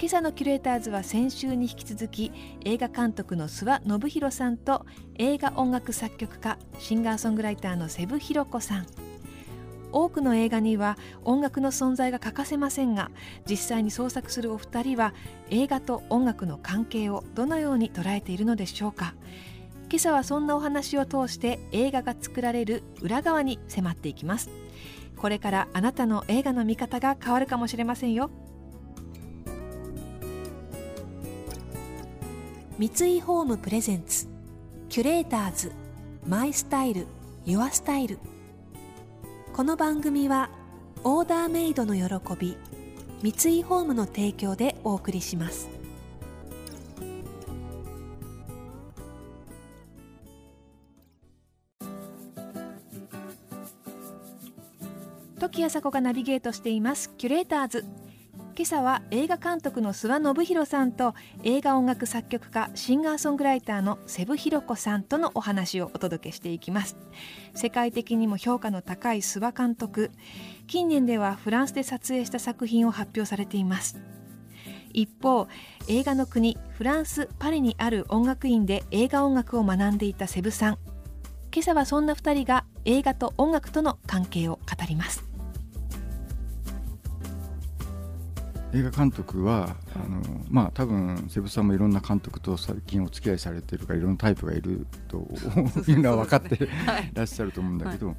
今朝のキュレーターズは先週に引き続き映画監督の諏訪信弘さんと映画音楽作曲家シンガーソングライターの瀬部弘子さん。多くの映画には音楽の存在が欠かせませんが実際に創作するお二人は映画と音楽の関係をどのように捉えているのでしょうか。今朝はそんなお話を通して映画が作られる裏側に迫っていきます。これからあなたの映画の見方が変わるかもしれませんよ。三井ホームプレゼンツ。キュレーターズマイスタイルユアスタイル。この番組はオーダーメイドの喜び三井ホームの提供でお送りします。時あさこがナビゲートしています。キュレーターズ。今朝は映画監督の諏訪信弘さんと映画音楽作曲家シンガーソングライターの瀬部弘子さんとのお話をお届けしていきます。世界的にも評価の高い諏訪監督。近年ではフランスで撮影した作品を発表されています。一方映画の国フランス・パリにある音楽院で映画音楽を学んでいたセブさん。今朝はそんな2人が映画と音楽との関係を語ります。映画監督はあのまあ多分瀬ブさんもいろんな監督と最近お付き合いされてるからいろんなタイプがいるというのは分かってらっしゃると思うんだけど、はい、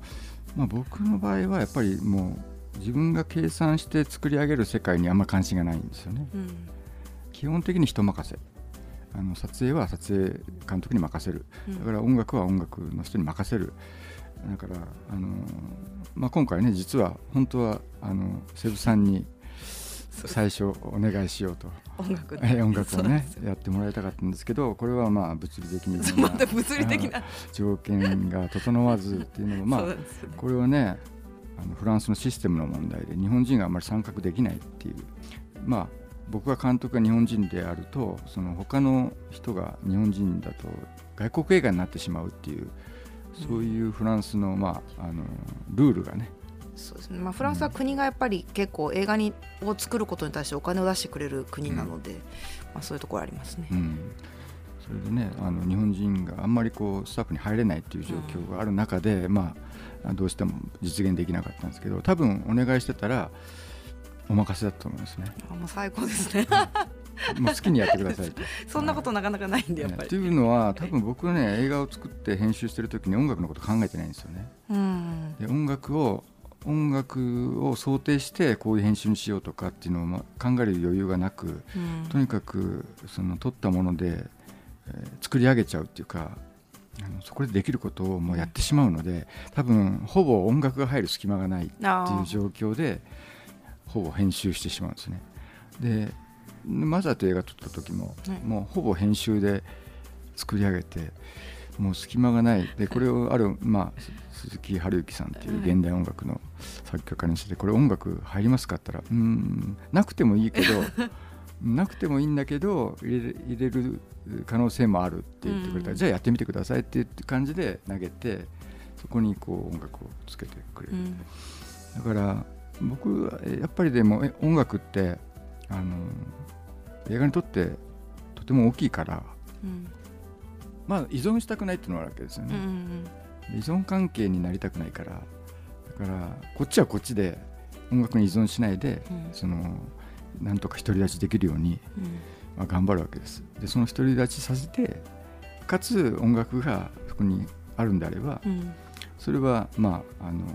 まあ、僕の場合はやっぱりもう自分が計算して作り上げる世界にあんま関心がないんですよね。うん、基本的に人任せ。あの撮影は撮影監督に任せる。だから音楽は音楽の人に任せる。だからあの、まあ、今回ね実は本当はあの瀬ブさんに最初お願いしようと。音楽音楽をねやってもらいたかったんですけどこれはまあ物理的にまた物理的な。条件が整わずっていうのも まあこれはねあのフランスのシステムの問題で日本人があまり参画できないっていう。まあ僕が監督が日本人であるとその他の人が日本人だと外国映画になってしまうっていうそういうフランスの,、まあ、あのルールがねそうですね。まあ、フランスは国がやっぱり結構映画にを作ることに対してお金を出してくれる国なので、うん、まあ、そういうところありますね。うん、それでねあの日本人があんまりこうスタッフに入れないっていう状況がある中で、うん、まあ、どうしても実現できなかったんですけど多分お願いしてたらお任せだと思いますね。あもう最高ですね。もう好きにやってくださいと。そんなことなかなかないんでやっぱり。というのは多分僕はね映画を作って編集してる時に音楽のこと考えてないんですよね。うん、で音楽を音楽を想定してこういう編集にしようとかっていうのを考える余裕がなく、うん、とにかくその撮ったもので、えー、作り上げちゃうっていうかあのそこでできることをもうやってしまうので多分ほぼ音楽が入る隙間がないっていう状況でほぼ編集してしまうんですね。でマザーという映画撮った時も、はい、もうほぼ編集で作り上げてもう隙間がない。でこれをある、まあ、鈴木春之さんっていう現代音楽の作曲家にしてこれ音楽入りますかって言ったらうんなくてもいいけど なくてもいいんだけど入れ入れる可能性もあるって言ってくれた。ら、じゃあやってみてくださいっていう感じで投げてそこにこう音楽をつけてくれる、だから僕はやっぱりでも音楽ってあの映画にとってとても大きいから、うん、まあ依存したくないっていうのはあるわけですよね。うんうん依存関係になりたくないからだからこっちはこっちで音楽に依存しないで、うん、そのなんとか独り立ちできるように、うん、まあ、頑張るわけです。でその独り立ちさせてかつ音楽がそこにあるんであれば、うん、それはまああの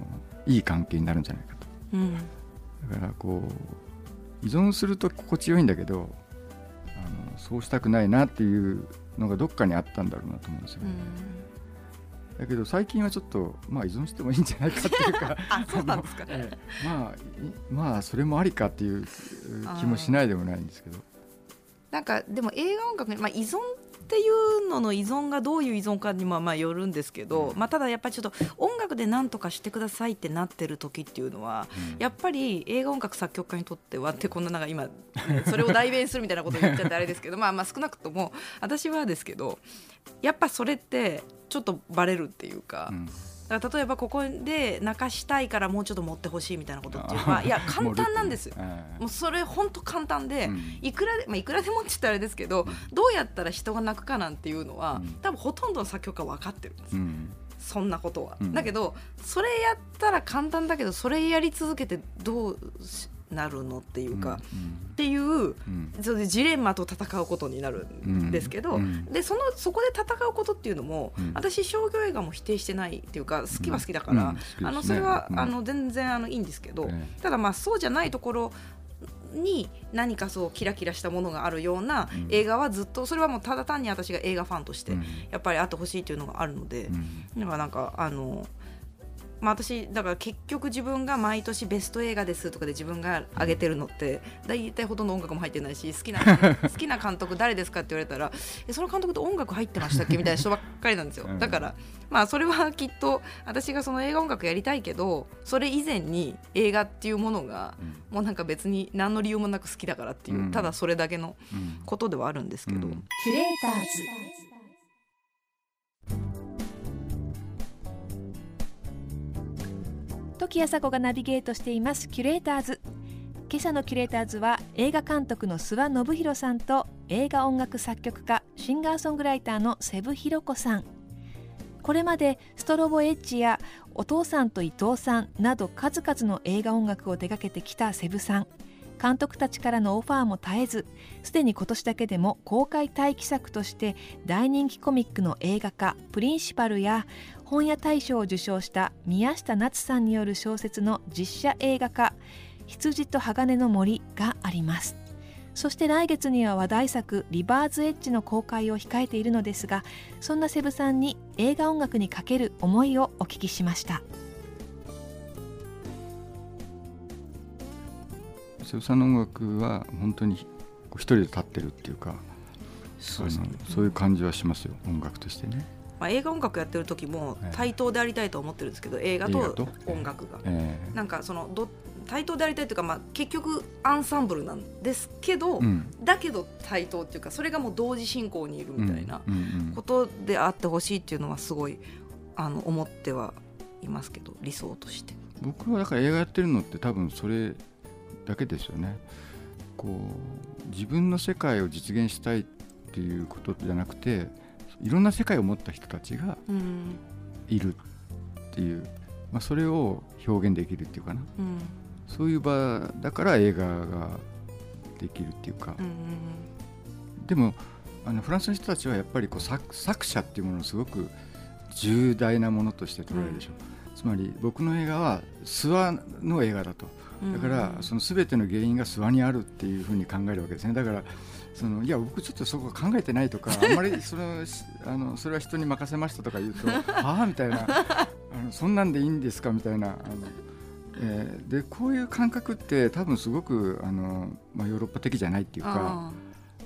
いい関係になるんじゃないかと、だからこう依存すると心地よいんだけどあのそうしたくないなっていうのがどっかにあったんだろうなと思うんですよね。だけど最近はちょっとまあ依存してもいいんじゃないかっていうか あそうなんですか。ね、まあまあそれもありかっていう気もしないでもないんですけど。なんかでも映画音楽に、まあ、依存っていうのの依存がどういう依存かにもまあよるんですけど、まあ、ただやっぱりちょっと音楽で何とかしてくださいってなってる時っていうのは、やっぱり映画音楽作曲家にとってはってこんななんか今、ね、それを代弁するみたいなこと言っちゃってあれですけどまあまあ少なくとも私はですけどやっぱそれってちょっとバレるっていうか。うん。だから例えばここで泣かしたいからもうちょっと持ってほしいみたいなことっていうのはいや 簡単なんですよ、もうそれ本当簡単で、いくらで、まあ、いくらでもって言ったらあれですけど、どうやったら人が泣くかなんていうのは、多分ほとんどの作曲家分かってるんです、そんなことは、だけどそれやったら簡単だけどそれやり続けてどうなるのっていうか、うん、っていう、うん、それでジレンマと戦うことになるんですけど、うん、でそのそこで戦うことっていうのも、私商業映画も否定してないっていうか好きは好きだから、あのそれは、あの全然あのいいんですけど、ただまあそうじゃないところに何かそうキラキラしたものがあるような映画はずっとそれはもうただ単に私が映画ファンとしてやっぱりあってほしいというのがあるので、だからなんかあのまあ、私だから結局自分が毎年ベスト映画ですとかで自分が上げてるのって大体ほとんど音楽も入ってないし好きな 好きな監督誰ですかって言われたらえその監督と音楽入ってましたっけ？みたいな人ばっかりなんですよ。だからまあそれはきっと私がその映画音楽やりたいけどそれ以前に映画っていうものがもうなんか別に何の理由もなく好きだからっていうただそれだけのことではあるんですけど。キュレーターズ時朝子がナビゲートしています。キュレーターズ。今朝のキュレーターズは映画監督の諏訪信弘さんと映画音楽作曲家シンガーソングライターの瀬部弘子さん。これまでストロボエッジやお父さんと伊藤さんなど数々の映画音楽を手掛けてきた瀬部さん。監督たちからのオファーも絶えずすでに今年だけでも公開待機作として大人気コミックの映画化「プリンシパル」や本屋大賞を受賞した宮下夏さんによる小説の実写映画化「羊と鋼の森」があります。そして来月には話題作「リバーズエッジ」の公開を控えているのですがそんなセブさんに映画音楽にかける思いをお聞きしました。セブさんの音楽は本当に一人で立ってるっていうかそうそういう感じはしますよ。音楽としてね。まあ、映画音楽やってる時も対等でありたいと思ってるんですけど、映画と音楽が、えー、なんかそのど対等でありたいというか、まあ、結局アンサンブルなんですけど、うん、だけど対等っていうかそれがもう同時進行にいるみたいなことであってほしいっていうのはすごいあの思ってはいますけど理想として。僕はだから映画やってるのって多分それだけですよね。こう自分の世界を実現したいっていうことじゃなくていろんな世界を持った人たちがいるっていう、まあ、それを表現できるっていうかな、うん、そういう場だから映画ができるっていうか、うん、でもあのフランスの人たちはやっぱりこう作作者っていうものをすごく重大なものとして捉えるでしょ。う、うん、つまり僕の映画は諏訪の映画だとだからその全ての原因が諏訪にあるっていうふうに考えるわけですね。だからそのいや僕ちょっとそこ考えてないとか あんまりそのあのそれは人に任せましたとか言うとは あみたいなあのそんなんでいいんですかみたいなあの、えー、でこういう感覚って多分すごくあの、まあ、ヨーロッパ的じゃないっていうか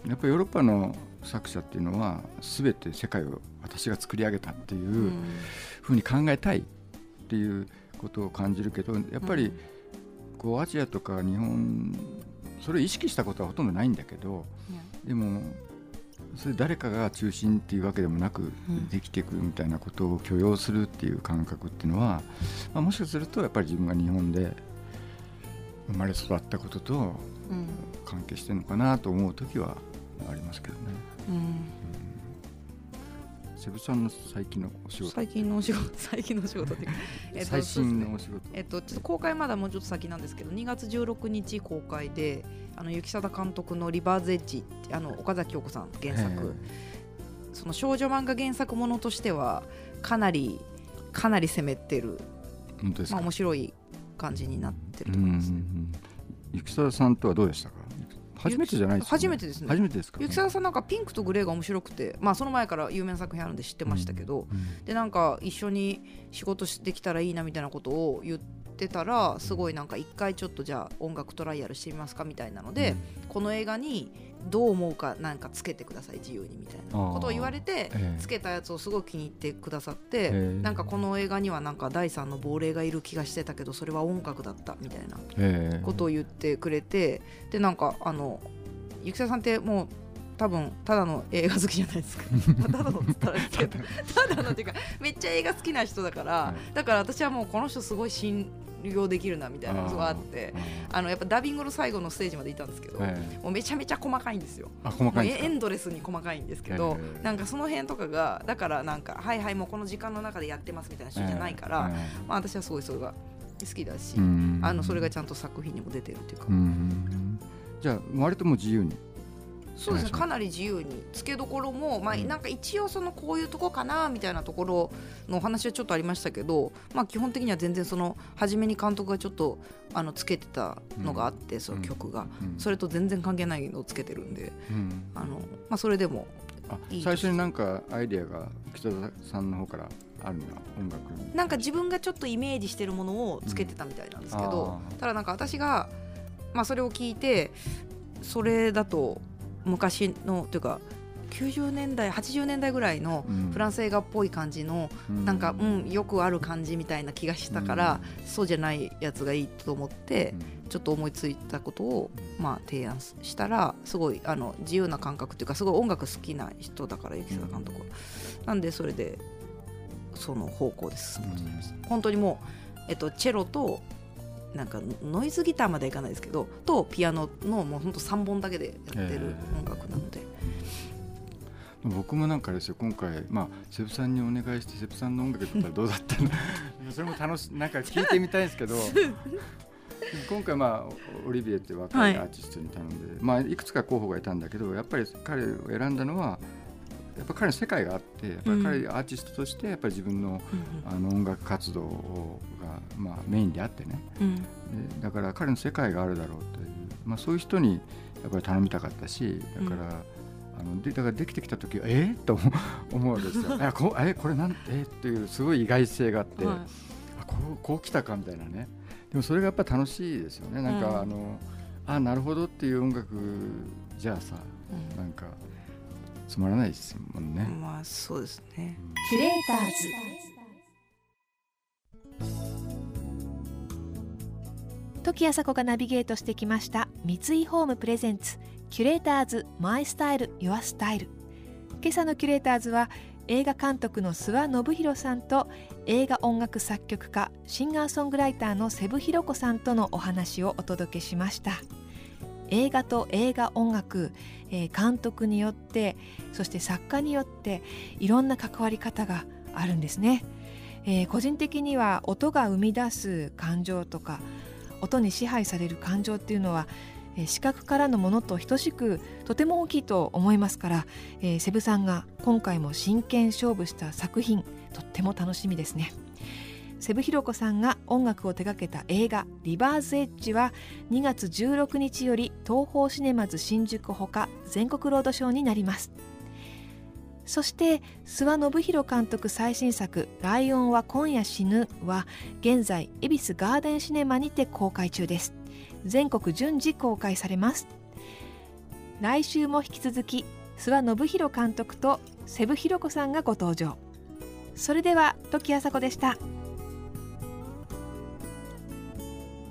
やっぱりヨーロッパの作者っていうのは全て世界を私が作り上げたっていうふうに考えたいっていうことを感じるけどやっぱりこうアジアとか日本それを意識したことはほとんどないんだけど、でもそれ誰かが中心っていうわけでもなくできていくみたいなことを許容するっていう感覚っていうのは、まあ、もしかするとやっぱり自分が日本で生まれ育ったことと関係してるのかなと思う時はありますけどね。うんセブさんの最近のお仕事。最近のお仕事 最近のお仕事 えっと、最新のお仕事、えっと、ちょっと公開まだもうちょっと先なんですけど2月16日公開であの雪貞監督の「リバーズエッジ」あの岡崎京子さん原作。その少女漫画原作ものとしてはかなりかなり攻めてるまあ面白い感じになってると思います、ね、雪貞さんとはどうでしたか？初めてじゃないですか、ね、初めてですね。初めてですか、雪沢さんなんかピンクとグレーが面白くてまあその前から有名な作品あるんで知ってましたけど、うんうん、でなんか一緒に仕事できたらいいなみたいなことを言ってたらすごいなんか一回ちょっとじゃあ音楽トライアルしてみますかみたいなので、うん、この映画にどう思うかなんかつけてください自由にみたいなことを言われて、つけたやつをすごく気に入ってくださって、なんかこの映画にはなんか第三の亡霊がいる気がしてたけどそれは音楽だったみたいなことを言ってくれてでなんかあのゆきささんってもう多分ただの映画好きじゃないですか。ただのただの。っていうかめっちゃ映画好きな人だから、はい、だから私はもうこの人すごい信用できるなみたいなことがあってあのやっぱダビングの最後のステージまでいたんですけど、もうめちゃめちゃ細かいんですよ。エンドレスに細かいんですけど、なんかその辺とかがだからなんかはいはいもうこの時間の中でやってますみたいな人じゃないから、まあ、私はすごいそれが好きだし、あのそれがちゃんと作品にも出てるっていうか。じゃあ割とも自由に？そうですね。かなり自由に。つけどころも、まあ、なんか一応そのこういうとこかなみたいなところのお話はちょっとありましたけど、まあ、基本的には全然その初めに監督がちょっとあのつけてたのがあって、その曲が、それと全然関係ないのをつけてるんで、あのまあ、それでも最初になんかアイディアが北田さんの方からあるの音楽なんか自分がちょっとイメージしてるものをつけてたみたいなんですけど、ただなんか私が、まあ、それを聞いてそれだと昔のというか90年代80年代ぐらいのフランス映画っぽい感じの、うん、なんか、うん、よくある感じみたいな気がしたから、うん、そうじゃないやつがいいと思って、うん、ちょっと思いついたことを、まあ、提案したらすごいあの自由な感覚っていうかすごい音楽好きな人だから雪坂監督は。なんでそれでその方向で進む本当にもう、えっと、チェロとなんかノイズギターまではいかないですけどとピアノのもう本当3本だけでやってる音楽なので。えー、僕もなんかですよ今回、まあ、セブさんにお願いしてセブさんの音楽だったらどうだったの？それも楽しなんか聞いてみたいんですけど。今回、まあ、オリビエって若いアーティストに頼んで、はいまあ、いくつか候補がいたんだけどやっぱり彼を選んだのはやっぱ彼の世界があってやっぱり彼アーティストとしてやっぱり自分の,、あの音楽活動が、まあ、メインであってね、だから彼の世界があるだろうという、まあ、そういう人にやっぱり頼みたかったしだから、あのでだからできてきた時え？ー、と思うんですよ。えこえ？これなんえ？ー、っていうすごい意外性があって、はい、あこうこう来たかみたいなね。でもそれがやっぱ楽しいですよね。なんか、うん、あのあなるほどっていう音楽じゃあさ、うん、なんかつまらないですもんね。まあそうですね。キュレーターズ時あさこがナビゲートしてきました三井ホームプレゼンツキュレーターズマイスタイルユアスタイル今朝のキュレーターズは映画監督の諏訪信弘さんと映画音楽作曲家シンガーソングライターの瀬部弘子さんとのお話をお届けしました映画と映画音楽えー、監督によってそして作家によっていろんな関わり方があるんですね、えー、個人的には音が生み出す感情とか音に支配される感情っていうのは視覚からのものと等しくとても大きいと思いますから、えー、セブさんが今回も真剣勝負した作品とっても楽しみですね。セブヒロコさんが音楽を手掛けた映画「リバーズエッジ」は2月16日より東宝シネマズ新宿ほか全国ロードショーになります。そして諏訪信弘監督最新作「ライオンは今夜死ぬ」は現在恵比寿ガーデンシネマにて公開中です。全国順次公開されます。来週も引き続き諏訪信弘監督とセブひろ子さんがご登場。それでは時あさこでした。